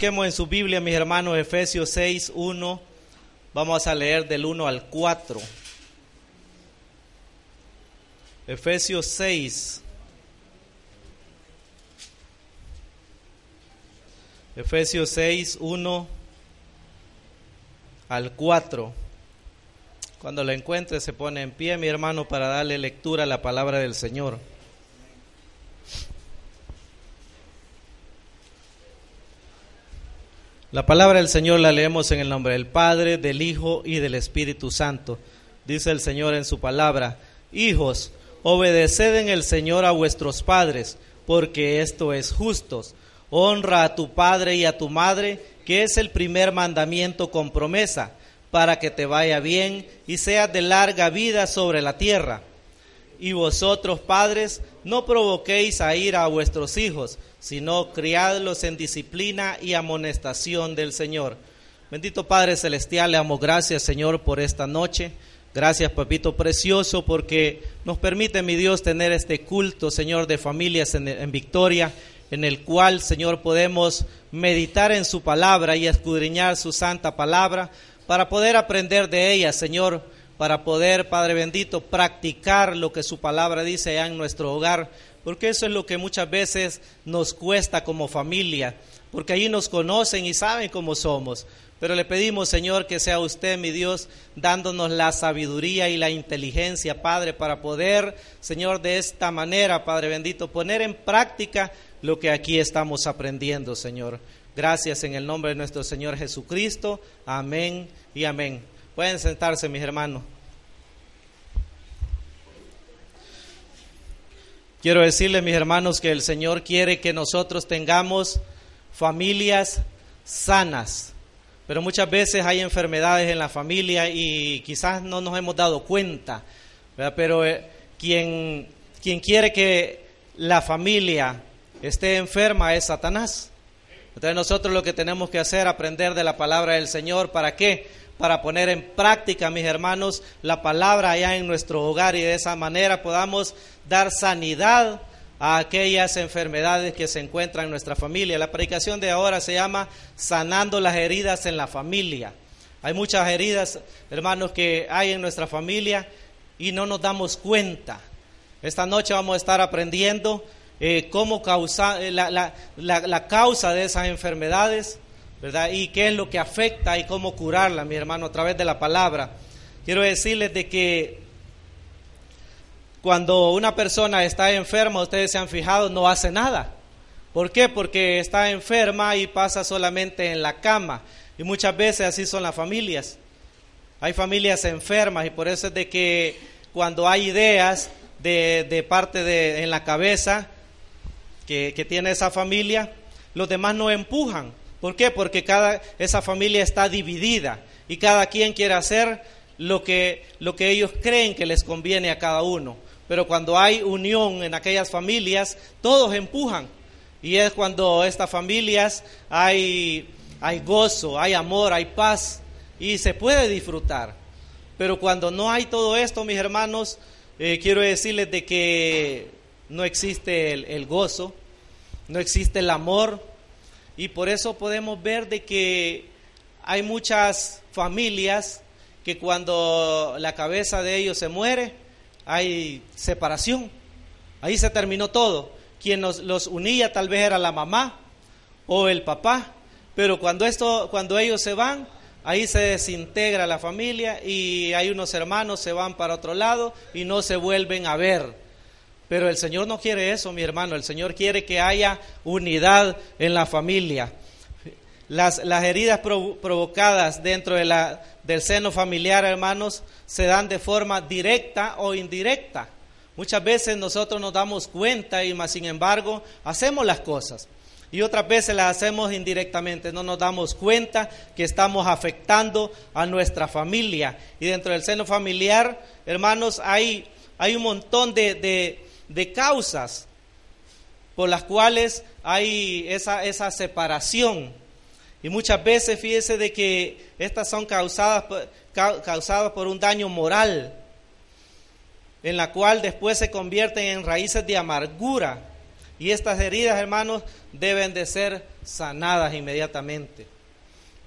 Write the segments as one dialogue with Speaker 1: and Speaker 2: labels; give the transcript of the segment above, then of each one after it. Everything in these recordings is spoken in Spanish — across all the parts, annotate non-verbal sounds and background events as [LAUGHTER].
Speaker 1: Busquemos en su Biblia, mis hermanos, Efesios 6, 1. Vamos a leer del 1 al 4. Efesios 6. Efesios 6, 1 al 4. Cuando lo encuentre se pone en pie, mi hermano, para darle lectura a la palabra del Señor. La palabra del Señor la leemos en el nombre del Padre, del Hijo y del Espíritu Santo. Dice el Señor en su palabra, Hijos, obedeced en el Señor a vuestros padres, porque esto es justo. Honra a tu padre y a tu madre, que es el primer mandamiento con promesa, para que te vaya bien y seas de larga vida sobre la tierra. Y vosotros, padres, no provoquéis a ira a vuestros hijos, sino criadlos en disciplina y amonestación del Señor. Bendito Padre Celestial, le damos gracias, Señor, por esta noche. Gracias, papito precioso, porque nos permite, mi Dios, tener este culto, Señor, de familias en, en Victoria, en el cual, Señor, podemos meditar en su palabra y escudriñar su santa palabra para poder aprender de ella, Señor, para poder, Padre bendito, practicar lo que su palabra dice en nuestro hogar porque eso es lo que muchas veces nos cuesta como familia, porque ahí nos conocen y saben cómo somos. Pero le pedimos, Señor, que sea usted, mi Dios, dándonos la sabiduría y la inteligencia, Padre, para poder, Señor, de esta manera, Padre bendito, poner en práctica lo que aquí estamos aprendiendo, Señor. Gracias en el nombre de nuestro Señor Jesucristo. Amén y amén. Pueden sentarse, mis hermanos. Quiero decirles, mis hermanos, que el Señor quiere que nosotros tengamos familias sanas. Pero muchas veces hay enfermedades en la familia y quizás no nos hemos dado cuenta. Pero eh, quien, quiere que la familia esté enferma es Satanás. Entonces nosotros lo que tenemos que hacer aprender de la palabra del Señor. ¿Para qué? Para poner en práctica, mis hermanos, la palabra allá en nuestro hogar y de esa manera podamos dar sanidad a aquellas enfermedades que se encuentran en nuestra familia. La predicación de ahora se llama Sanando las heridas en la familia. Hay muchas heridas, hermanos, que hay en nuestra familia y no nos damos cuenta. Esta noche vamos a estar aprendiendo eh, cómo causa, eh, la, la, la, causa de esas enfermedades, ¿verdad? Y qué es lo que afecta y cómo curarla, mi hermano, a través de la palabra. Quiero decirles de que cuando una persona está enferma, ustedes se han fijado, no hace nada. ¿Por qué? Porque está enferma y pasa solamente en la cama. Y muchas veces así son las familias. Hay familias enfermas y por eso es de que cuando hay ideas de, de parte de en la cabeza que, que, tiene esa familia, los demás no empujan. ¿Por qué? Porque cada, esa familia está dividida y cada quien quiere hacer lo que, lo que ellos creen que les conviene a cada uno pero cuando hay unión en aquellas familias, todos empujan. Y es cuando estas familias hay, hay gozo, hay amor, hay paz y se puede disfrutar. Pero cuando no hay todo esto, mis hermanos, eh, quiero decirles de que no existe el, el gozo, no existe el amor y por eso podemos ver de que hay muchas familias que cuando la cabeza de ellos se muere, hay separación. Ahí se terminó todo. Quien nos, los unía tal vez era la mamá o el papá, pero cuando, esto, cuando ellos se van, ahí se desintegra la familia y hay unos hermanos se van para otro lado y no se vuelven a ver. Pero el Señor no quiere eso, mi hermano. El Señor quiere que haya unidad en la familia. Las, las heridas provocadas dentro de la, del seno familiar, hermanos, se dan de forma directa o indirecta. Muchas veces nosotros nos damos cuenta y más sin embargo hacemos las cosas. Y otras veces las hacemos indirectamente, no nos damos cuenta que estamos afectando a nuestra familia. Y dentro del seno familiar, hermanos, hay, hay un montón de, de, causas por las cuales hay esa, esa separación. Y muchas veces fíjese de que estas son causadas, causadas por un daño moral, en la cual después se convierten en raíces de amargura y estas heridas, hermanos, deben de ser sanadas inmediatamente.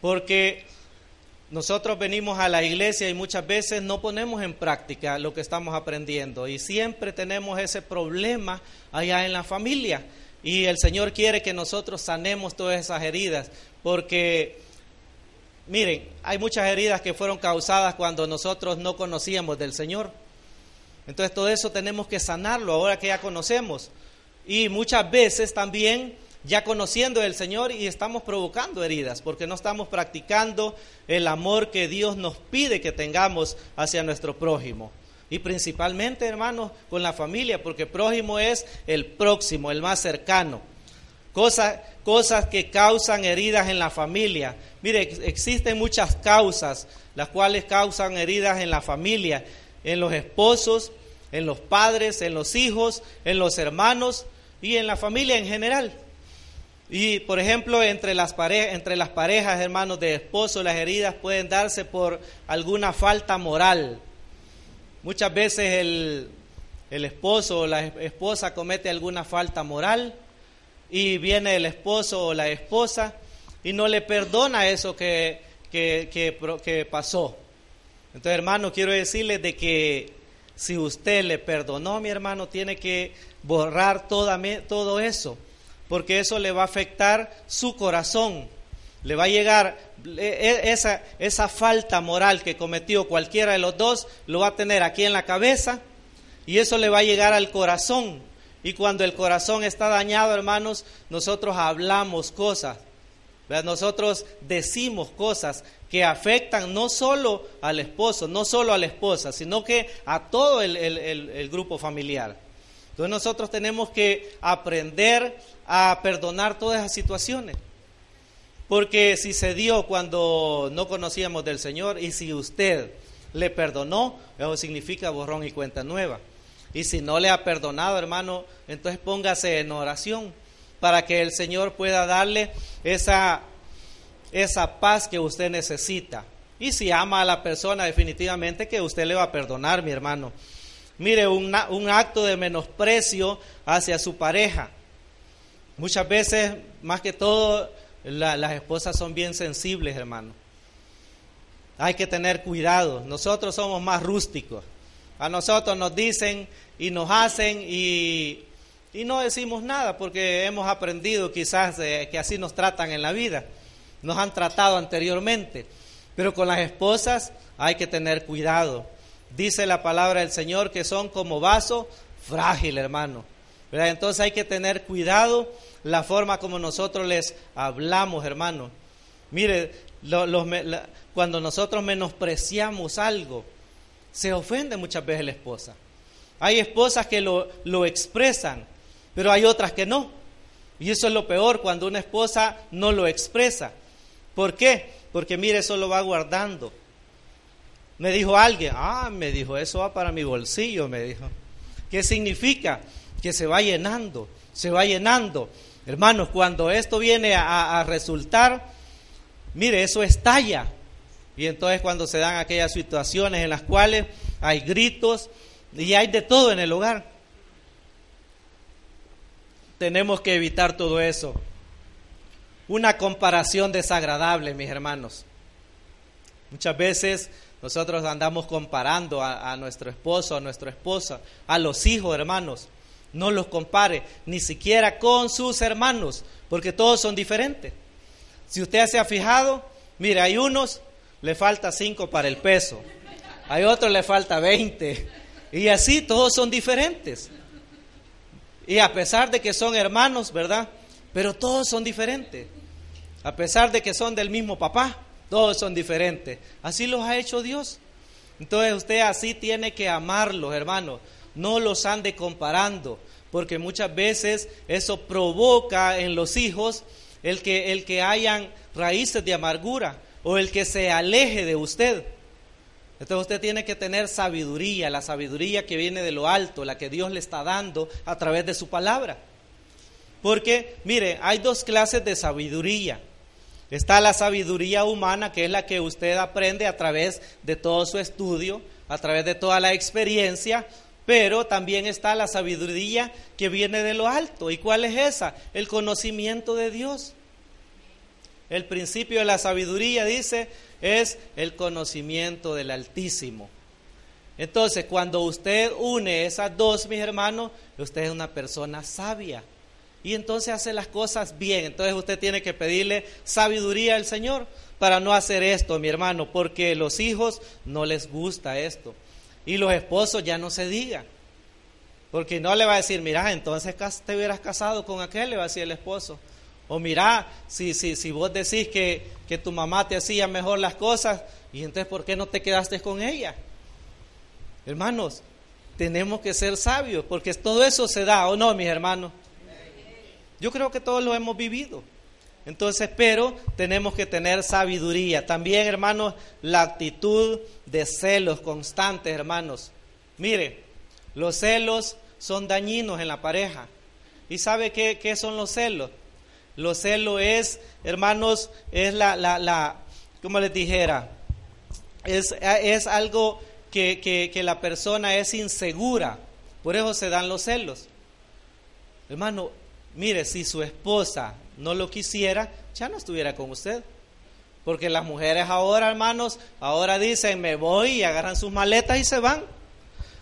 Speaker 1: Porque nosotros venimos a la iglesia y muchas veces no ponemos en práctica lo que estamos aprendiendo y siempre tenemos ese problema allá en la familia. Y el Señor quiere que nosotros sanemos todas esas heridas, porque miren, hay muchas heridas que fueron causadas cuando nosotros no conocíamos del Señor. Entonces todo eso tenemos que sanarlo ahora que ya conocemos. Y muchas veces también ya conociendo el Señor y estamos provocando heridas porque no estamos practicando el amor que Dios nos pide que tengamos hacia nuestro prójimo. Y principalmente, hermanos, con la familia, porque prójimo es el próximo, el más cercano. Cosas, cosas que causan heridas en la familia. Mire, existen muchas causas, las cuales causan heridas en la familia, en los esposos, en los padres, en los hijos, en los hermanos y en la familia en general. Y por ejemplo, entre las, entre las parejas, hermanos de esposo, las heridas pueden darse por alguna falta moral. Muchas veces el, el esposo o la esposa comete alguna falta moral y viene el esposo o la esposa y no le perdona eso que, que, que, que pasó. Entonces, hermano, quiero decirles de que si usted le perdonó, mi hermano, tiene que borrar todo eso, porque eso le va a afectar su corazón. Le va a llegar e, e, esa, esa falta moral que cometió cualquiera de los dos, lo va a tener aquí en la cabeza y eso le va a llegar al corazón. Y cuando el corazón está dañado, hermanos, nosotros hablamos cosas, nosotros decimos cosas que afectan no solo al esposo, no solo a la esposa, sino que a todo el, grupo familiar. Entonces nosotros tenemos que aprender a perdonar todas esas situaciones. Porque si se dio cuando no conocíamos del Señor y si usted le perdonó, eso significa borrón y cuenta nueva. Y si no le ha perdonado, hermano, entonces póngase en oración para que el Señor pueda darle esa esa paz que usted necesita. Y si ama a la persona, definitivamente que usted le va a perdonar, mi hermano. Mire, un, acto de menosprecio hacia su pareja. Muchas veces, más que todo, las esposas son bien sensibles, hermano. Hay que tener cuidado. Nosotros somos más rústicos. A nosotros nos dicen y nos hacen y, y no decimos nada porque hemos aprendido quizás que así nos tratan en la vida nos han tratado anteriormente. Pero con las esposas hay que tener cuidado. Dice la palabra del Señor que son como vaso frágil, hermano. Entonces hay que tener cuidado la forma como nosotros les hablamos, hermano. Mire, cuando nosotros menospreciamos algo, se ofende muchas veces la esposa. Hay esposas que lo, lo expresan, pero hay otras que no. Y eso es lo peor cuando una esposa no lo expresa. ¿Por qué? Porque mire, eso lo va guardando. Me dijo alguien, ah, me dijo, eso va para mi bolsillo, me dijo. ¿Qué significa? Que se va llenando, se va llenando. Hermanos, cuando esto viene a, resultar, mire, eso estalla. Y entonces cuando se dan aquellas situaciones en las cuales hay gritos y hay de todo en el hogar, tenemos que evitar todo eso una comparación desagradable, mis hermanos. Muchas veces nosotros andamos comparando a, nuestro esposo, a nuestra esposa, a los hijos, hermanos. No los compare, ni siquiera con sus hermanos, porque todos son diferentes. Si usted se ha fijado, mire, hay unos, le falta cinco para el peso, hay otros le falta veinte, y así todos son diferentes. Y a pesar de que son hermanos, ¿verdad? Pero todos son diferentes. A pesar de que son del mismo papá, todos son diferentes. Así los ha hecho Dios. Entonces usted así tiene que amarlos, hermanos. No los ande comparando, porque muchas veces eso provoca en los hijos el que, el que hayan raíces de amargura o el que se aleje de usted. Entonces usted tiene que tener sabiduría, la sabiduría que viene de lo alto, la que Dios le está dando a través de su palabra. Porque, mire, hay dos clases de sabiduría. Está la sabiduría humana, que es la que usted aprende a través de todo su estudio, a través de toda la experiencia, pero también está la sabiduría que viene de lo alto. ¿Y cuál es esa? El conocimiento de Dios. El principio de la sabiduría, dice, es el conocimiento del Altísimo. Entonces, cuando usted une esas dos, mis hermanos, usted es una persona sabia. Y entonces hace las cosas bien. Entonces usted tiene que pedirle sabiduría al Señor para no hacer esto, mi hermano, porque los hijos no les gusta esto. Y los esposos ya no se digan. Porque no le va a decir, mira, entonces te hubieras casado con aquel, le va a decir el esposo. O mira, si, si, si vos decís que, que tu mamá te hacía mejor las cosas, y entonces ¿por qué no te quedaste con ella? Hermanos, tenemos que ser sabios, porque todo eso se da, ¿o no, mis hermanos? Yo creo que todos lo hemos vivido. Entonces, pero tenemos que tener sabiduría. También, hermanos, la actitud de celos constantes, hermanos. Mire, los celos son dañinos en la pareja. ¿Y sabe qué, qué son los celos? Los celos es, hermanos, es la, la, la como les dijera, es, es algo que, que, que la persona es insegura. Por eso se dan los celos. Hermano, Mire, si su esposa no lo quisiera, ya no estuviera con usted. Porque las mujeres ahora, hermanos, ahora dicen, me voy y agarran sus maletas y se van.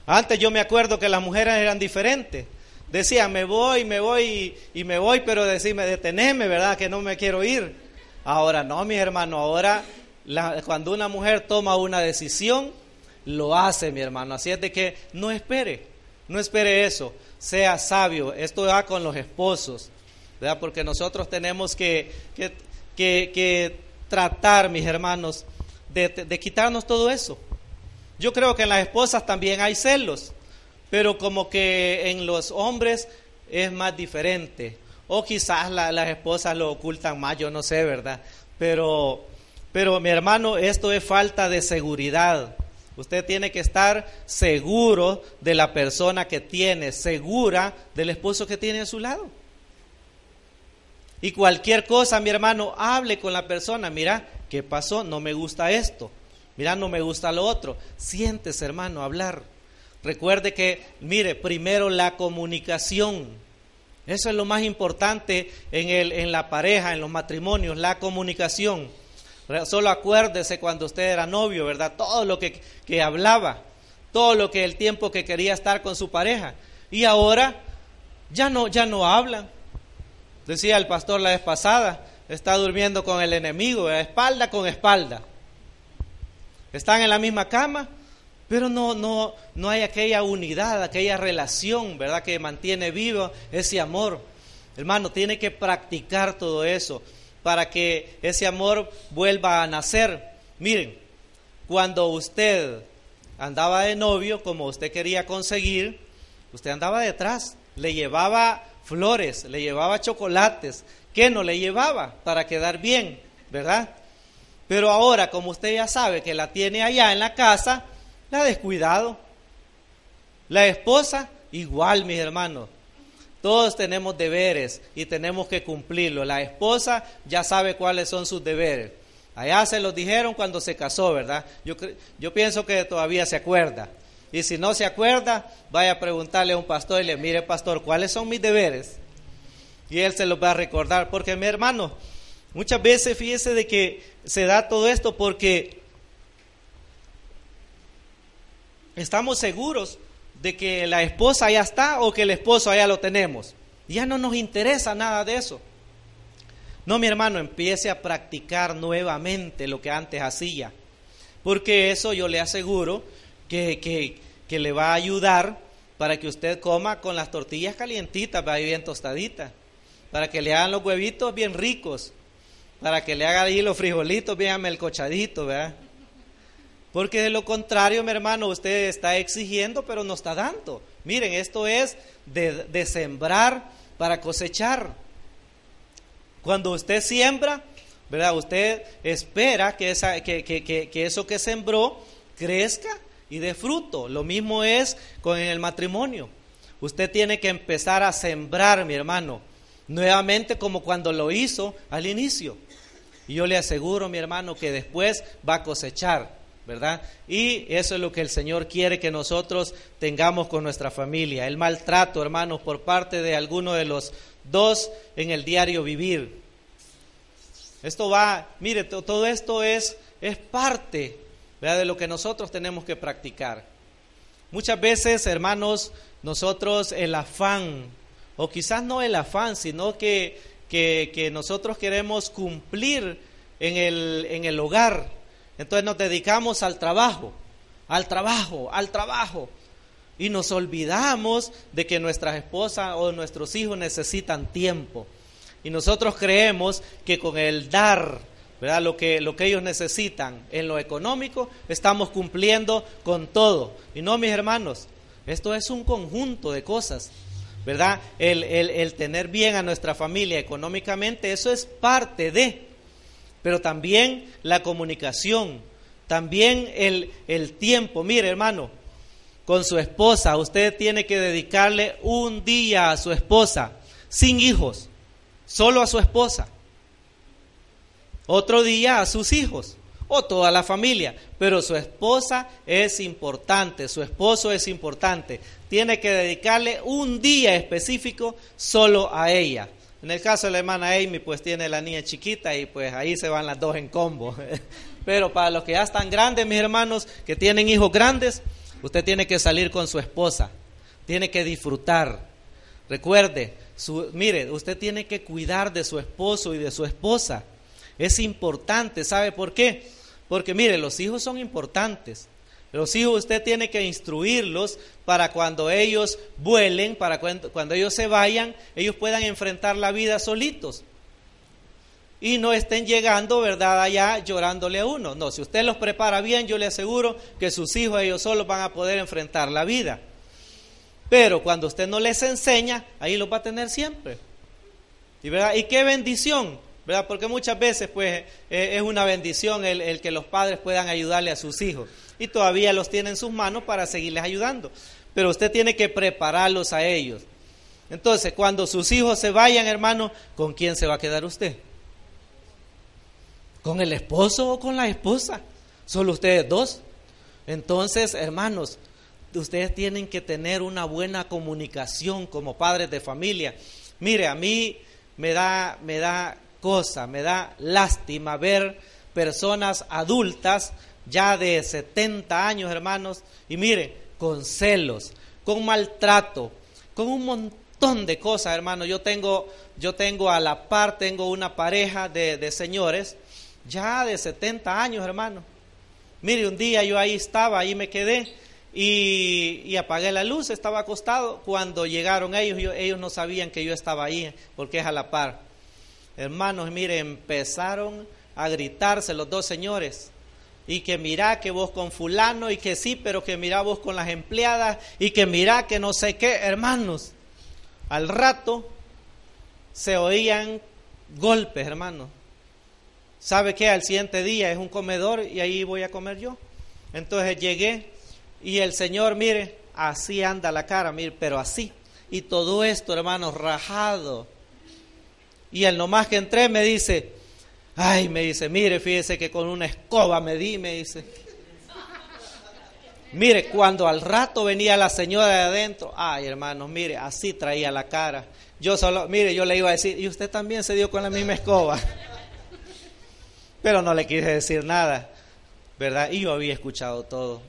Speaker 1: Antes yo me acuerdo que las mujeres eran diferentes. Decían, me voy, me voy y, me voy, pero decime, deteneme, ¿verdad? Que no me quiero ir. Ahora no, mi hermano, ahora cuando una mujer toma una decisión, lo hace, mi hermano. Así es de que no espere, no espere eso sea sabio. Esto va con los esposos, ¿verdad? Porque nosotros tenemos que, que, tratar, mis hermanos, de, de, quitarnos todo eso. Yo creo que en las esposas también hay celos, pero como que en los hombres es más diferente. O quizás las esposas lo ocultan más, yo no sé, ¿verdad? Pero, pero mi hermano, esto es falta de seguridad. Usted tiene que estar seguro de la persona que tiene, segura del esposo que tiene a su lado. Y cualquier cosa, mi hermano, hable con la persona. Mira, ¿qué pasó? No me gusta esto. Mira, no me gusta lo otro. Siéntese, hermano, hablar. Recuerde que, mire, primero la comunicación. Eso es lo más importante en, el, en la pareja, en los matrimonios, la comunicación. Solo acuérdese cuando usted era novio, ¿verdad? Todo lo que, que hablaba, todo lo que el tiempo que quería estar con su pareja. Y ahora ya no, ya no hablan. Decía el pastor la vez pasada, está durmiendo con el enemigo, espalda con espalda. Están en la misma cama, pero no, no, no hay aquella unidad, aquella relación, ¿verdad? Que mantiene vivo ese amor. Hermano, tiene que practicar todo eso para que ese amor vuelva a nacer. Miren, cuando usted andaba de novio, como usted quería conseguir, usted andaba detrás, le llevaba flores, le llevaba chocolates, ¿qué no le llevaba para quedar bien, verdad? Pero ahora, como usted ya sabe que la tiene allá en la casa, la ha descuidado. La esposa, igual, mis hermanos, todos tenemos deberes y tenemos que cumplirlo. La esposa ya sabe cuáles son sus deberes. Allá se los dijeron cuando se casó, ¿verdad? Yo, yo pienso que todavía se acuerda. Y si no se acuerda, vaya a preguntarle a un pastor y le mire, pastor, ¿cuáles son mis deberes? Y él se los va a recordar. Porque mi hermano, muchas veces fíjese de que se da todo esto porque estamos seguros de que la esposa ya está o que el esposo ya lo tenemos. Ya no nos interesa nada de eso. No, mi hermano, empiece a practicar nuevamente lo que antes hacía. Porque eso yo le aseguro que, que, que le va a ayudar para que usted coma con las tortillas calientitas, bien tostaditas. Para que le hagan los huevitos bien ricos. Para que le hagan ahí los frijolitos bien melcochaditos, ¿verdad? Porque de lo contrario, mi hermano, usted está exigiendo, pero no está dando. Miren, esto es de, sembrar para cosechar. Cuando usted siembra, ¿verdad? Usted espera que, esa, que, que, que, eso que sembró crezca y dé fruto. Lo mismo es con el matrimonio. Usted tiene que empezar a sembrar, mi hermano, nuevamente como cuando lo hizo al inicio. Y yo le aseguro, mi hermano, que después va a cosechar, ¿verdad? Y eso es lo que el Señor quiere que nosotros tengamos con nuestra familia. El maltrato, hermanos, por parte de alguno de los dos en el diario vivir. Esto va, mire, todo esto es, es parte de lo que nosotros tenemos que practicar. Muchas veces, hermanos, nosotros el afán, o quizás no el afán, sino que, que, nosotros queremos cumplir en el, en el hogar. Entonces nos dedicamos al trabajo, al trabajo, al trabajo. Y nos olvidamos de que nuestras esposas o nuestros hijos necesitan tiempo. Y nosotros creemos que con el dar, ¿verdad? Lo que, lo que ellos necesitan en lo económico, estamos cumpliendo con todo. Y no, mis hermanos, esto es un conjunto de cosas, ¿verdad? El, el, tener bien a nuestra familia económicamente, eso es parte de, pero también la comunicación, también el, el tiempo. Mire, hermano, con su esposa, usted tiene que dedicarle un día a su esposa, sin hijos solo a su esposa, otro día a sus hijos o toda la familia, pero su esposa es importante, su esposo es importante, tiene que dedicarle un día específico solo a ella. En el caso de la hermana Amy, pues tiene la niña chiquita y pues ahí se van las dos en combo. [LAUGHS] Pero para los que ya están grandes, mis hermanos, que tienen hijos grandes, usted tiene que salir con su esposa, tiene que disfrutar. Recuerde, mire, usted tiene que cuidar de su esposo y de su esposa. Es importante, ¿sabe por qué? Porque mire, los hijos son importantes. Los hijos usted tiene que instruirlos para cuando ellos vuelen, para cuando, cuando ellos se vayan, ellos puedan enfrentar la vida solitos. Y no estén llegando, ¿verdad?, allá llorándole a uno. No, si usted los prepara bien, yo le aseguro que sus hijos ellos solos van a poder enfrentar la vida. Pero cuando usted no les enseña, ahí los va a tener siempre. ¿Y, verdad? ¿Y qué bendición? ¿verdad? Porque muchas veces pues eh, es una bendición el, el, que los padres puedan ayudarle a sus hijos y todavía los tiene en sus manos para seguirles ayudando. Pero usted tiene que prepararlos a ellos. Entonces, cuando sus hijos se vayan, hermano, ¿con quién se va a quedar usted? ¿Con el esposo o con la esposa? Solo ustedes dos. Entonces, hermanos, ustedes tienen que tener una buena comunicación como padres de familia. Mire, a mí me da, me da cosa, me da lástima ver personas adultas ya de 70 años, hermanos, y mire, con celos, con maltrato, con un montón de cosas, hermanos. Yo tengo, yo tengo a la par, tengo una pareja de, de señores ya de 70 años, hermano. Mire, un día yo ahí estaba, ahí me quedé, y, apagué la luz, estaba acostado. Cuando llegaron ellos, ellos no sabían que yo estaba ahí, porque es a la par. Hermanos, mire, empezaron a gritarse los dos señores. Y que mira que vos con fulano, y que sí, pero que mira vos con las empleadas, y que mira que no sé qué, hermanos. Al rato se oían golpes, hermanos. ¿Sabe qué? Al siguiente día es un comedor y ahí voy a comer yo. Entonces llegué y el Señor, mire, así anda la cara, mire, pero así. Y todo esto, hermanos, rajado. Y el nomás que entré me dice, ay, me dice, mire, fíjese que con una escoba me di, me dice. Mire, cuando al rato venía la señora de adentro, ay, hermanos, mire, así traía la cara. Yo solo, mire, yo le iba a decir, y usted también se dio con la misma escoba. [LAUGHS] Pero no le quise decir nada, ¿verdad? Y yo había escuchado todo.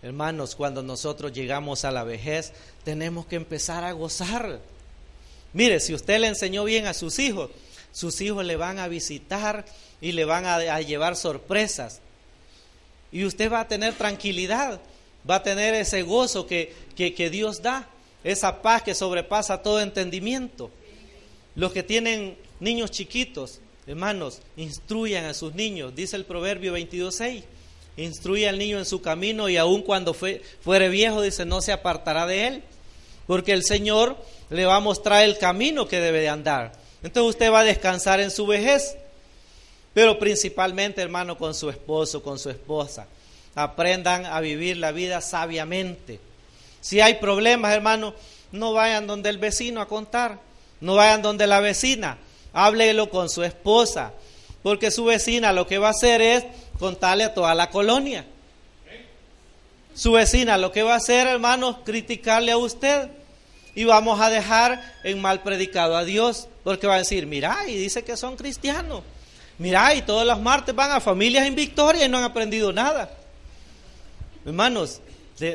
Speaker 1: Hermanos, cuando nosotros llegamos a la vejez, tenemos que empezar a gozar. Mire, si usted le enseñó bien a sus hijos, sus hijos le van a visitar y le van a, llevar sorpresas. Y usted va a tener tranquilidad, va a tener ese gozo que, que, que Dios da, esa paz que sobrepasa todo entendimiento. Los que tienen niños chiquitos, hermanos, instruyan a sus niños, dice el Proverbio 22.6. Instruye al niño en su camino y aun cuando fue, fuere viejo, dice, no se apartará de él. porque el Señor le va a mostrar el camino que debe de andar. Entonces usted va a descansar en su vejez, pero principalmente, hermano, con su esposo, con su esposa. Aprendan a vivir la vida sabiamente. Si hay problemas, hermano, no vayan donde el vecino a contar, no vayan donde la vecina, háblelo con su esposa, porque su vecina lo que va a hacer es contarle a toda la colonia. Su vecina lo que va a hacer, hermanos, criticarle a usted y vamos a dejar en mal predicado a Dios, porque va a decir, mira, y dice que son cristianos. Mira, y todos los martes van a familias en victoria y no han aprendido nada. Hermanos,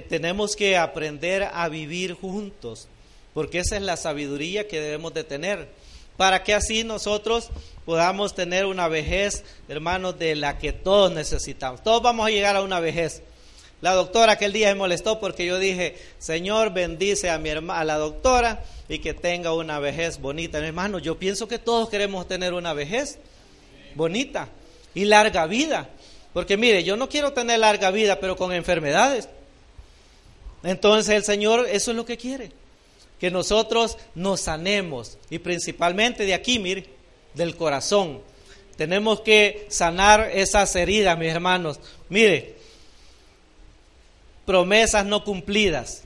Speaker 1: tenemos que aprender a vivir juntos, porque esa es la sabiduría que debemos de tener, para que así nosotros podamos tener una vejez, hermanos, de la que todos necesitamos. Todos vamos a llegar a una vejez. La doctora aquel día me molestó porque yo dije, Señor, bendice a mi hermana, a la doctora y que tenga una vejez bonita. Hermano, yo pienso que todos queremos tener una vejez bonita y larga vida. Porque mire, yo no quiero tener larga vida, pero con enfermedades. Entonces el Señor eso es lo que quiere, que nosotros nos sanemos y principalmente de aquí, mire, del corazón. Tenemos que sanar esas heridas, mis hermanos. Mire, promesas no cumplidas.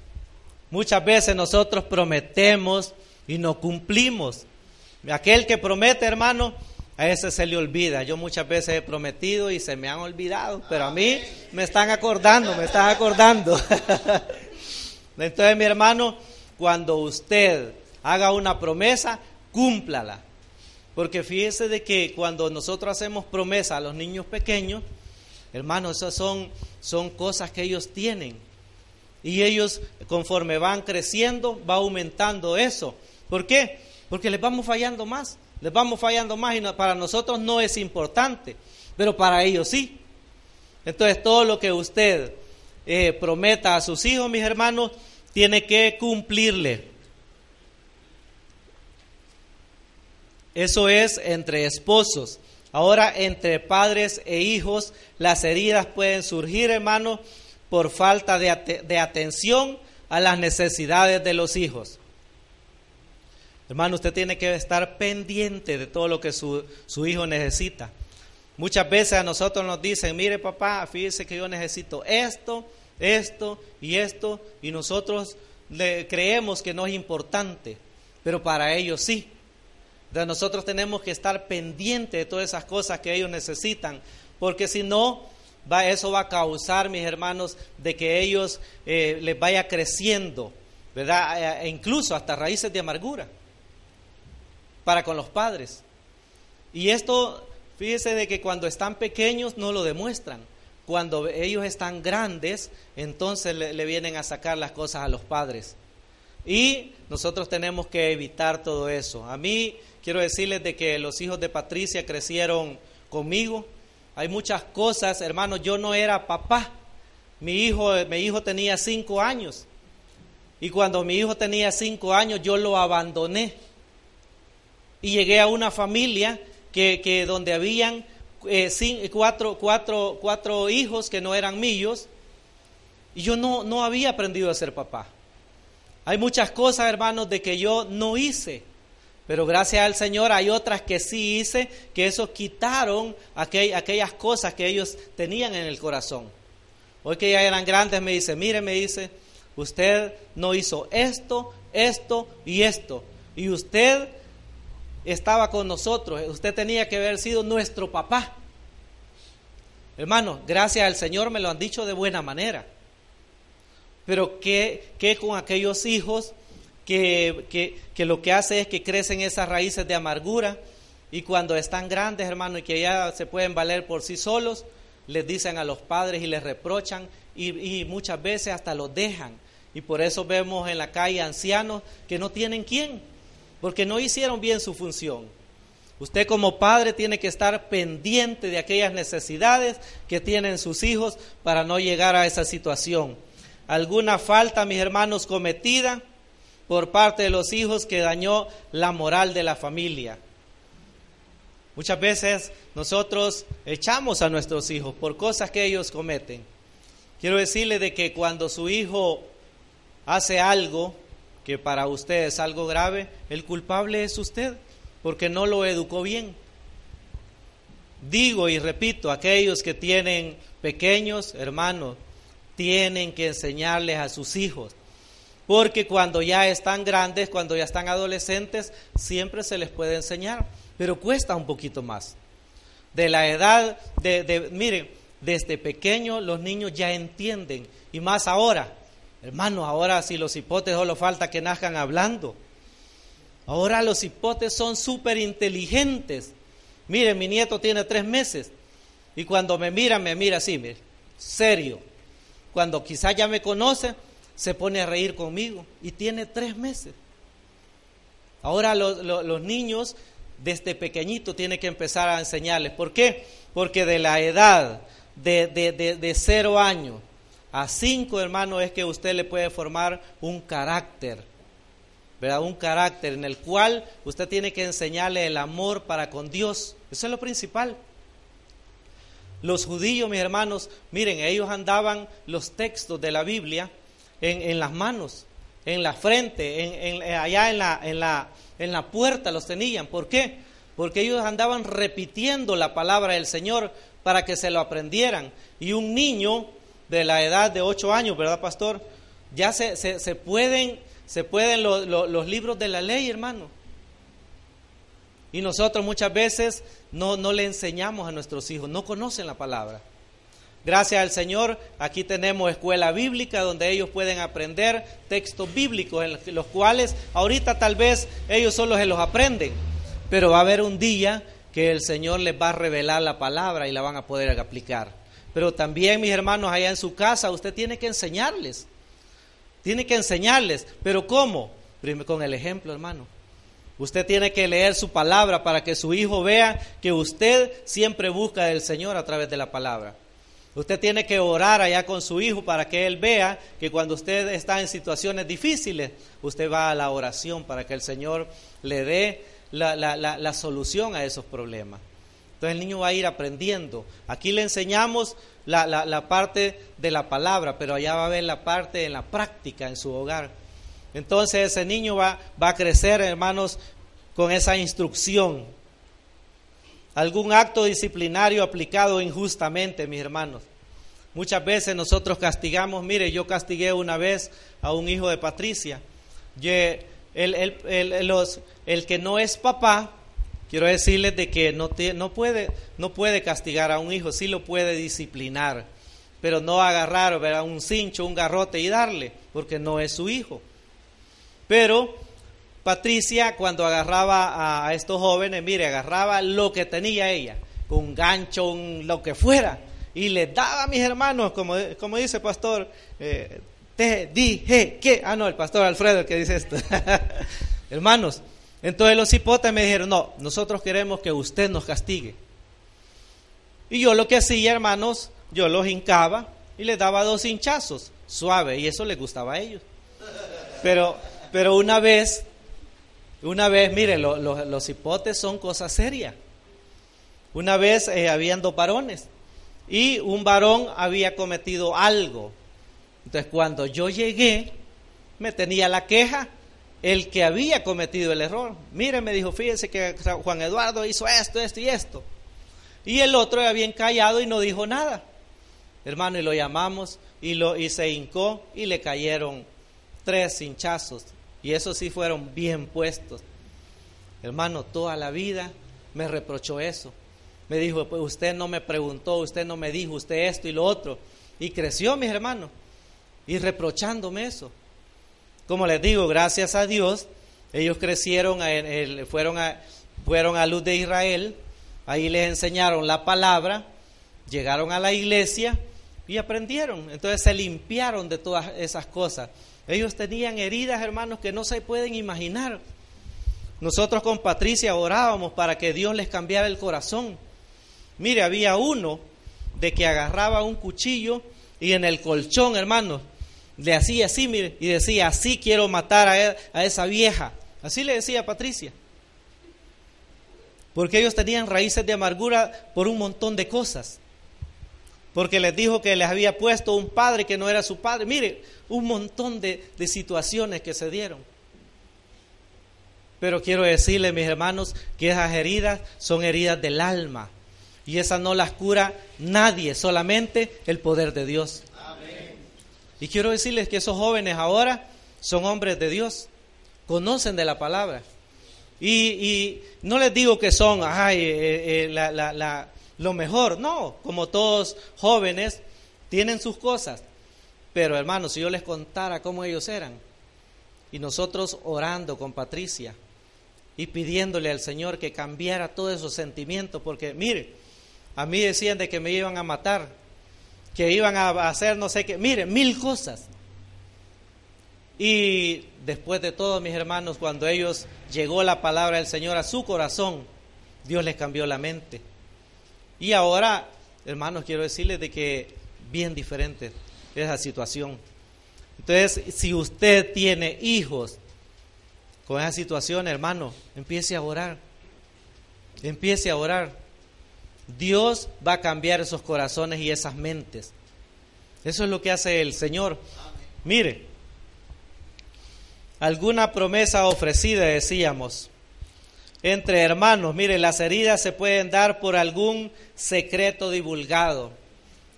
Speaker 1: Muchas veces nosotros prometemos y no cumplimos. Aquel que promete, hermano, a ese se le olvida. Yo muchas veces he prometido y se me han olvidado, pero a mí me están acordando, me están acordando. [LAUGHS] Entonces, mi hermano, cuando usted haga una promesa, cúmplala. Porque fíjese de que cuando nosotros hacemos promesa a los niños pequeños, hermano, esas son son cosas que ellos tienen. Y ellos, conforme van creciendo, va aumentando eso. ¿Por qué? Porque les vamos fallando más, les vamos fallando más y para nosotros no es importante, pero para ellos sí. Entonces todo lo que usted eh, prometa a sus hijos, mis hermanos, tiene que cumplirle. Eso es entre esposos. Ahora, entre padres e hijos, las heridas pueden surgir, hermano, por falta de, atención a las necesidades de los hijos. Hermano, usted tiene que estar pendiente de todo lo que su, su, hijo necesita. Muchas veces a nosotros nos dicen, mire papá, fíjese que yo necesito esto, esto y esto, y nosotros le creemos que no es importante, pero para ellos sí nosotros tenemos que estar pendientes de todas esas cosas que ellos necesitan, porque si no, va, eso va a causar, mis hermanos, de que ellos eh, les vaya creciendo, ¿verdad? E incluso hasta raíces de amargura para con los padres. Y esto, fíjese de que cuando están pequeños no lo demuestran. Cuando ellos están grandes, entonces le vienen a sacar las cosas a los padres. Y nosotros tenemos que evitar todo eso. A mí quiero decirles de que los hijos de Patricia crecieron conmigo. Hay muchas cosas, hermanos, yo no era papá. Mi hijo, mi hijo tenía cinco años. Y cuando mi hijo tenía cinco años, yo lo abandoné. Y llegué a una familia que, que donde habían eh, cuatro, cuatro, cuatro hijos que no eran míos. Y yo no, no había aprendido a ser papá. Hay muchas cosas, hermanos, de que yo no hice. Pero gracias al Señor hay otras que sí hice, que eso quitaron aquellas cosas que ellos tenían en el corazón. Hoy que ya eran grandes me dice, mire, me dice, usted no hizo esto, esto y esto. Y usted estaba con nosotros, usted tenía que haber sido nuestro papá. Hermano, gracias al Señor me lo han dicho de buena manera. Pero ¿qué, qué con aquellos hijos que, lo que hace es que crecen esas raíces de amargura y cuando están grandes, hermano, y que ya se pueden valer por sí solos, les dicen a los padres y les reprochan y, y muchas veces hasta los dejan. Y por eso vemos en la calle ancianos que no tienen quién, porque no hicieron bien su función. Usted como padre tiene que estar pendiente de aquellas necesidades que tienen sus hijos para no llegar a esa situación. Alguna falta, mis hermanos, cometida, por parte de los hijos que dañó la moral de la familia. Muchas veces nosotros echamos a nuestros hijos por cosas que ellos cometen. Quiero decirle de que cuando su hijo hace algo que para usted es algo grave, el culpable es usted, porque no lo educó bien. Digo y repito, aquellos que tienen pequeños hermanos, tienen que enseñarles a sus hijos, porque cuando ya están grandes, cuando ya están adolescentes, siempre se les puede enseñar, pero cuesta un poquito más. De la edad de, miren, desde pequeño los niños ya entienden, y más ahora, hermanos, ahora si los hipotes solo falta que nazcan hablando. Ahora los hipotes son súper inteligentes. Miren, mi nieto tiene tres meses y cuando me mira, me mira así, mire, serio. Cuando quizá ya me conoce, se pone a reír conmigo y tiene tres meses. Ahora los, niños desde pequeñito tienen que empezar a enseñarles. ¿Por qué? Porque de la edad de, de, de cero años a cinco hermanos es que usted le puede formar un carácter ¿verdad? Un carácter en el cual usted tiene que enseñarle el amor para con Dios. Eso es lo principal. Los judíos, mis hermanos, miren, ellos andaban los textos de la Biblia en, las manos, en la frente, en, allá en la, en, la, en la puerta los tenían. ¿Por qué? Porque ellos andaban repitiendo la palabra del Señor para que se lo aprendieran. Y un niño de la edad de ocho años, ¿verdad, pastor? Ya se, se, se pueden se pueden los libros de la ley, hermano. Y nosotros muchas veces no, no le enseñamos a nuestros hijos, no conocen la palabra. Gracias al Señor, aquí tenemos escuela bíblica donde ellos pueden aprender textos bíblicos, en los cuales ahorita tal vez ellos solo se los aprenden, pero va a haber un día que el Señor les va a revelar la palabra y la van a poder aplicar. Pero también, mis hermanos, allá en su casa, usted tiene que enseñarles. Tiene que enseñarles, pero ¿cómo? Con el ejemplo, hermano. Usted tiene que leer su palabra para que su hijo vea que usted siempre busca del Señor a través de la palabra. Usted tiene que orar allá con su hijo para que él vea que cuando usted está en situaciones difíciles, usted va a la oración para que el Señor le dé la, la solución a esos problemas. Entonces el niño va a ir aprendiendo. Aquí le enseñamos la, la, parte de la palabra, pero allá va a ver la parte en la práctica en su hogar. Entonces ese niño va, va a crecer, hermanos, con esa instrucción. Algún acto disciplinario aplicado injustamente, mis hermanos. Muchas veces nosotros castigamos, mire, yo castigué una vez a un hijo de Patricia. el, el, que no es papá Quiero decirles de que no, no, puede, no puede castigar a un hijo, sí lo puede disciplinar, pero no agarrar a un cincho, un garrote y darle, porque no es su hijo. Pero Patricia cuando agarraba a estos jóvenes, mire, agarraba lo que tenía ella, un gancho, un, lo que fuera, y les daba a mis hermanos, como, como dice pastor, eh, te dije que, ah no, el pastor Alfredo que dice esto, [LAUGHS] hermanos, entonces los hipotes me dijeron, no, nosotros queremos que usted nos castigue. Y yo lo que hacía, hermanos, yo los hincaba y les daba dos hinchazos, suave, y eso les gustaba a ellos. Pero, pero una vez, una vez, mire, los hipotes son cosas serias. Una vez eh, habían dos varones y un varón había cometido algo. Entonces cuando yo llegué, me tenía la queja el que había cometido el error. Mire, me dijo, fíjense que Juan Eduardo hizo esto, esto y esto. Y el otro había encallado y no dijo nada. Hermano, y lo llamamos y, lo, y se hincó y le cayeron tres hinchazos. Y esos sí fueron bien puestos. Hermano, toda la vida me reprochó eso. Me dijo, pues usted no me preguntó, usted no me dijo, usted esto y lo otro. Y creció, mis hermanos, y reprochándome eso. Como les digo, gracias a Dios, ellos crecieron, fueron, a, fueron a Luz de Israel, ahí les enseñaron la palabra, llegaron a la iglesia y aprendieron. Entonces se limpiaron de todas esas cosas. Ellos tenían heridas, hermanos, que no se pueden imaginar. Nosotros con Patricia orábamos para que Dios les cambiara el corazón. Mire, había uno de que agarraba un cuchillo y en el colchón, hermanos, le hacía así, y decía, así quiero matar a, e, esa vieja. Así le decía Patricia. Porque ellos tenían raíces de amargura por un montón de cosas. Porque les dijo que les había puesto un padre que no era su padre. Mire, un montón de, de situaciones que se dieron. Pero quiero decirles, mis hermanos, que esas heridas son heridas del alma. Y esas no las cura nadie, solamente el poder de Dios. Y quiero decirles que esos jóvenes ahora son hombres de Dios, conocen de la palabra. Y, no les digo que son, ay, eh, eh, la, la, lo mejor, no, como todos jóvenes tienen sus cosas. Pero hermanos, si yo les contara cómo ellos eran, y nosotros orando con Patricia y pidiéndole al Señor que cambiara todos esos sentimientos, porque mire, a mí decían de que me iban a matar, que iban a hacer no sé qué, mire, mil cosas. Y después de todo, mis hermanos, cuando ellos llegó la palabra del Señor a su corazón, Dios les cambió la mente. Y ahora, hermanos, quiero decirles de que bien diferente esa situación. Entonces, si usted tiene hijos con esa situación, hermano, empiece a orar. Empiece a orar. Dios va a cambiar esos corazones y esas mentes. Eso es lo que hace el Señor. Mire, alguna promesa ofrecida, decíamos, entre hermanos. Mire, las heridas se pueden dar por algún secreto divulgado.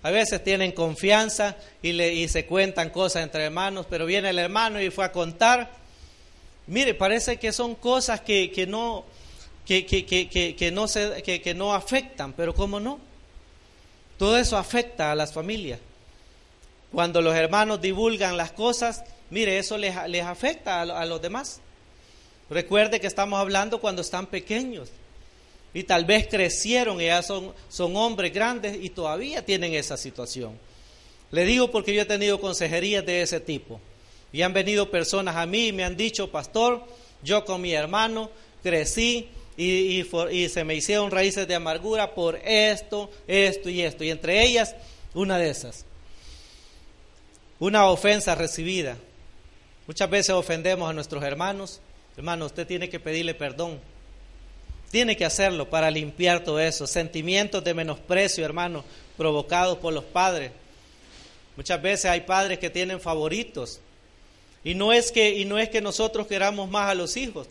Speaker 1: A veces tienen confianza y, le, y se cuentan cosas entre hermanos, pero viene el hermano y fue a contar. Mire, parece que son cosas que, que no, que, que, que, no se, que, no afectan, pero ¿cómo no? Todo eso afecta a las familias. Cuando los hermanos divulgan las cosas, mire, eso les, les afecta a, los demás. Recuerde que estamos hablando cuando están pequeños y tal vez crecieron y ya son, son hombres grandes y todavía tienen esa situación. Le digo porque yo he tenido consejerías de ese tipo y han venido personas a mí y me han dicho, pastor, yo con mi hermano crecí y, y, se me hicieron raíces de amargura por esto, esto y esto. Y entre ellas, una de esas. Una ofensa recibida. Muchas veces ofendemos a nuestros hermanos. Hermano, usted tiene que pedirle perdón. Tiene que hacerlo para limpiar todo eso. Sentimientos de menosprecio, hermano, provocados por los padres. Muchas veces hay padres que tienen favoritos. Y no es que, y no es que nosotros queramos más a los hijos,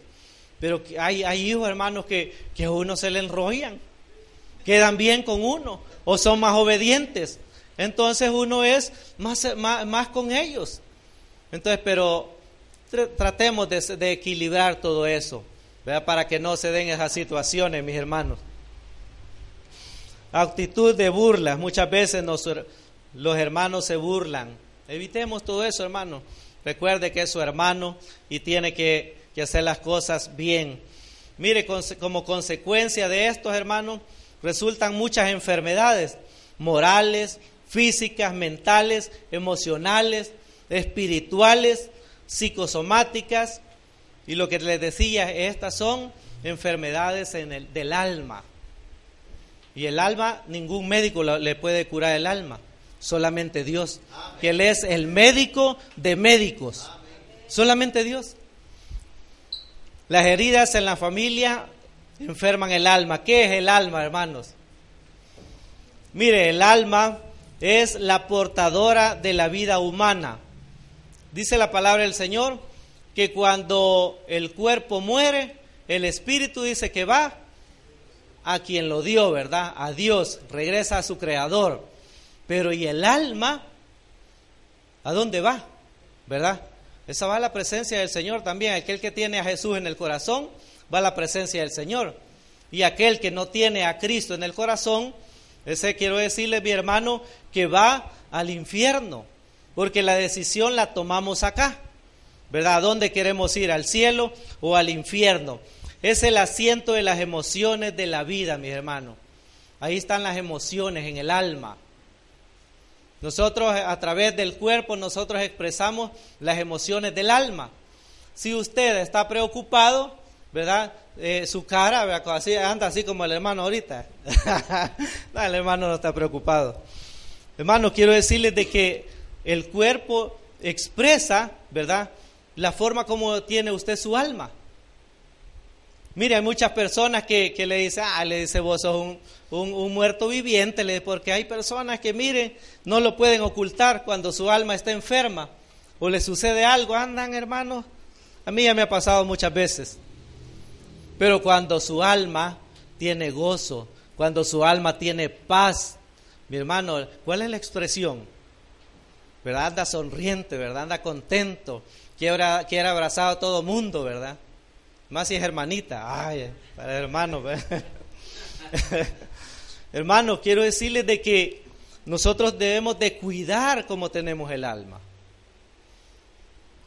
Speaker 1: pero hay, hay hijos, hermanos, que, que a uno se le enrollan, quedan bien con uno o son más obedientes. Entonces uno es más, más, con ellos. Entonces, pero tratemos de, equilibrar todo eso, para que no se den esas situaciones, mis hermanos. Actitud de burla, muchas veces los hermanos se burlan. Evitemos todo eso, hermano. Recuerde que es su hermano y tiene que que hacer las cosas bien. Mire, como consecuencia de estos, hermanos, resultan muchas enfermedades morales, físicas, mentales, emocionales, espirituales, psicosomáticas. Y lo que les decía, estas son enfermedades en el, del alma. Y el alma, ningún médico le puede curar el alma, solamente Dios, que Él es el médico de médicos, solamente Dios. Las heridas en la familia enferman el alma. ¿Qué es el alma, hermanos? Mire, el alma es la portadora de la vida humana. Dice la palabra del Señor que cuando el cuerpo muere, el espíritu dice que va a quien lo dio, ¿verdad? A Dios, regresa a su creador. Pero ¿y el alma? ¿A dónde va? ¿Verdad? Esa va a la presencia del Señor también. Aquel que tiene a Jesús en el corazón va a la presencia del Señor. Y aquel que no tiene a Cristo en el corazón, ese quiero decirle, mi hermano, que va al infierno. Porque la decisión la tomamos acá. ¿Verdad? ¿A dónde queremos ir? ¿Al cielo o al infierno? Es el asiento de las emociones de la vida, mi hermano. Ahí están las emociones en el alma. Nosotros a través del cuerpo, nosotros expresamos las emociones del alma. Si usted está preocupado, ¿verdad? Eh, su cara así, anda así como el hermano ahorita. [LAUGHS] el hermano no está preocupado. Hermano, quiero decirles de que el cuerpo expresa, ¿verdad? La forma como tiene usted su alma. Mire, hay muchas personas que, le dicen, ah, le dice, vos sos un, un, muerto viviente, porque hay personas que, miren, no lo pueden ocultar cuando su alma está enferma o le sucede algo, andan hermanos. A mí ya me ha pasado muchas veces. Pero cuando su alma tiene gozo, cuando su alma tiene paz, mi hermano, ¿cuál es la expresión? ¿Verdad? Anda sonriente, ¿verdad? Anda contento, quiere, quiere abrazar a todo mundo, ¿verdad? Más si es hermanita, ay, para hermano. [LAUGHS] hermano, quiero decirles de que nosotros debemos de cuidar cómo tenemos el alma.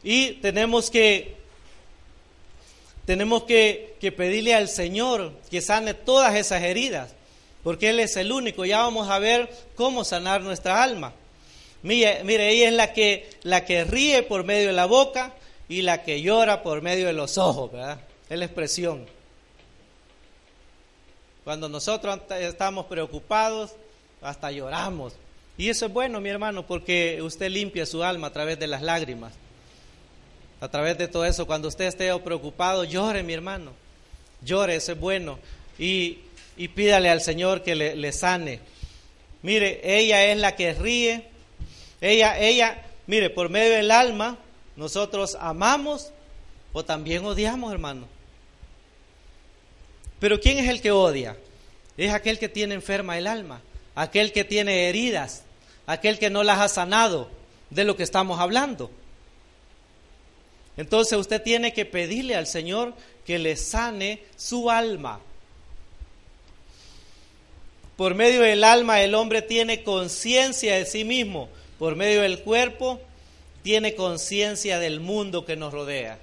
Speaker 1: Y tenemos que tenemos que, que, pedirle al Señor que sane todas esas heridas, porque Él es el único. Ya vamos a ver cómo sanar nuestra alma. Mire, ella es la que, la que ríe por medio de la boca y la que llora por medio de los ojos, ¿verdad? Es la expresión. Cuando nosotros estamos preocupados, hasta lloramos. Y eso es bueno, mi hermano, porque usted limpia su alma a través de las lágrimas. A través de todo eso, cuando usted esté preocupado, llore, mi hermano. Llore, eso es bueno. Y, y pídale al Señor que le, le, sane. Mire, ella es la que ríe. Ella, ella, mire, por medio del alma, nosotros amamos o también odiamos, hermano. Pero ¿quién es el que odia? Es aquel que tiene enferma el alma, aquel que tiene heridas, aquel que no las ha sanado, de lo que estamos hablando. Entonces usted tiene que pedirle al Señor que le sane su alma. Por medio del alma el hombre tiene conciencia de sí mismo. Por medio del cuerpo tiene conciencia del mundo que nos rodea.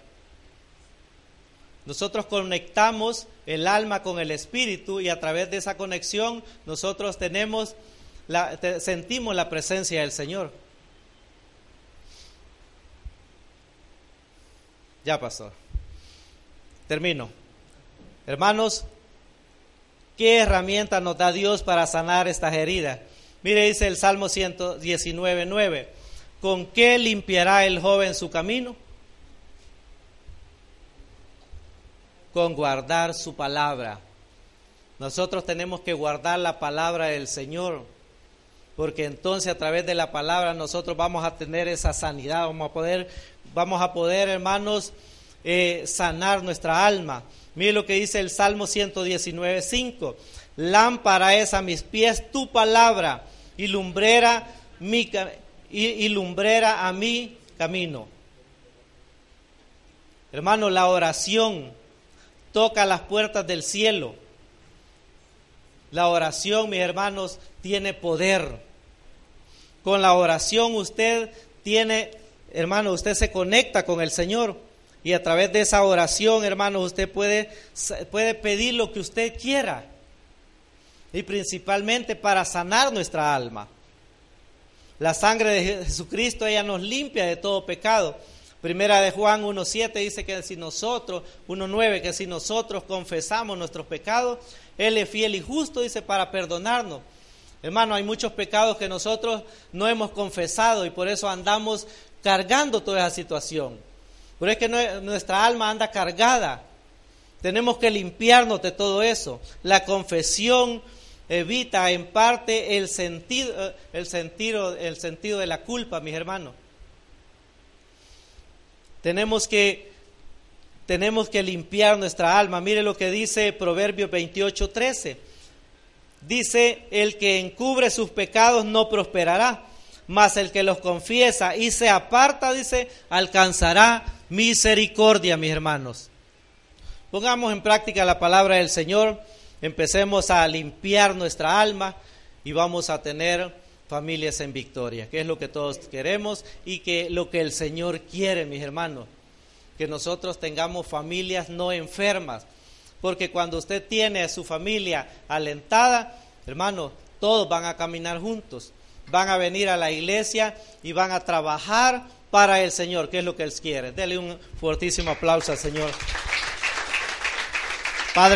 Speaker 1: Nosotros conectamos el alma con el espíritu y a través de esa conexión nosotros tenemos la, sentimos la presencia del Señor. Ya pasó. Termino. Hermanos, ¿qué herramienta nos da Dios para sanar estas heridas? Mire, dice el Salmo 119, 9. ¿Con qué limpiará el joven su camino? Con guardar su palabra. Nosotros tenemos que guardar la palabra del Señor, porque entonces a través de la palabra nosotros vamos a tener esa sanidad, vamos a poder vamos a poder, hermanos, eh, sanar nuestra alma. Mire lo que dice el Salmo 119, 5. Lámpara es a mis pies tu palabra y lumbrera, mi, a mi camino. Hermano, la oración toca las puertas del cielo. La oración, mis hermanos, tiene poder. Con la oración usted tiene hermano, usted se conecta con el Señor y a través de esa oración, hermano, usted puede, puede pedir lo que usted quiera y principalmente para sanar nuestra alma. La sangre de Jesucristo, ella nos limpia de todo pecado. Primera de Juan 1.7 dice que si nosotros, 1.9, que si nosotros confesamos nuestros pecados, Él es fiel y justo, dice, para perdonarnos. Hermano, hay muchos pecados que nosotros no hemos confesado y por eso andamos cargando toda esa situación. Pero es que nuestra alma anda cargada. Tenemos que limpiarnos de todo eso. La confesión evita en parte el sentido, eh, el sentido, el sentido de la culpa, mis hermanos. Tenemos que, tenemos que limpiar nuestra alma. Mire lo que dice Proverbios 28, 13. Dice, el que encubre sus pecados no prosperará mas el que los confiesa y se aparta, dice, alcanzará misericordia, mis hermanos. Pongamos en práctica la palabra del Señor, empecemos a limpiar nuestra alma y vamos a tener familias en victoria, que es lo que todos queremos y que lo que el Señor quiere, mis hermanos, que nosotros tengamos familias no enfermas, porque cuando usted tiene a su familia alentada, hermano, todos van a caminar juntos van a venir a la iglesia y van a trabajar para el Señor, que es lo que Él quiere. Dele un fuertísimo aplauso al Señor. Padre.